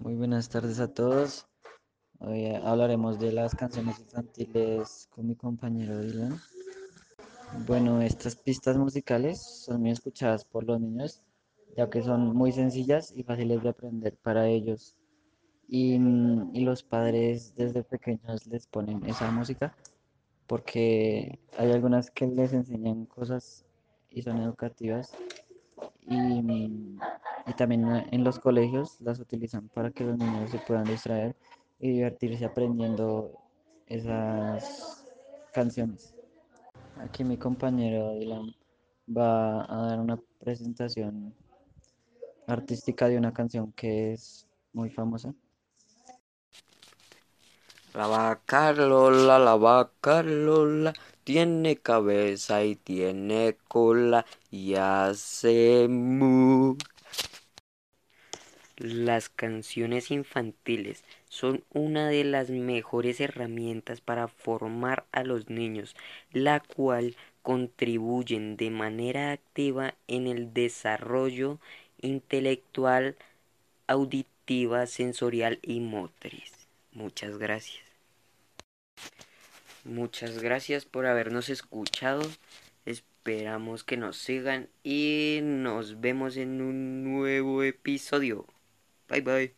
Muy buenas tardes a todos. Hoy eh, hablaremos de las canciones infantiles con mi compañero Dylan. Bueno, estas pistas musicales son muy escuchadas por los niños, ya que son muy sencillas y fáciles de aprender para ellos. Y, mm, y los padres desde pequeños les ponen esa música porque hay algunas que les enseñan cosas y son educativas y, y también en los colegios las utilizan para que los niños se puedan distraer y divertirse aprendiendo esas canciones. Aquí mi compañero Dylan va a dar una presentación artística de una canción que es muy famosa. La vaca Lola, la vaca Lola, tiene cabeza y tiene cola y hace mu. Las canciones infantiles son una de las mejores herramientas para formar a los niños, la cual contribuyen de manera activa en el desarrollo intelectual, auditiva, sensorial y motriz. Muchas gracias. Muchas gracias por habernos escuchado. Esperamos que nos sigan y nos vemos en un nuevo episodio. Bye bye.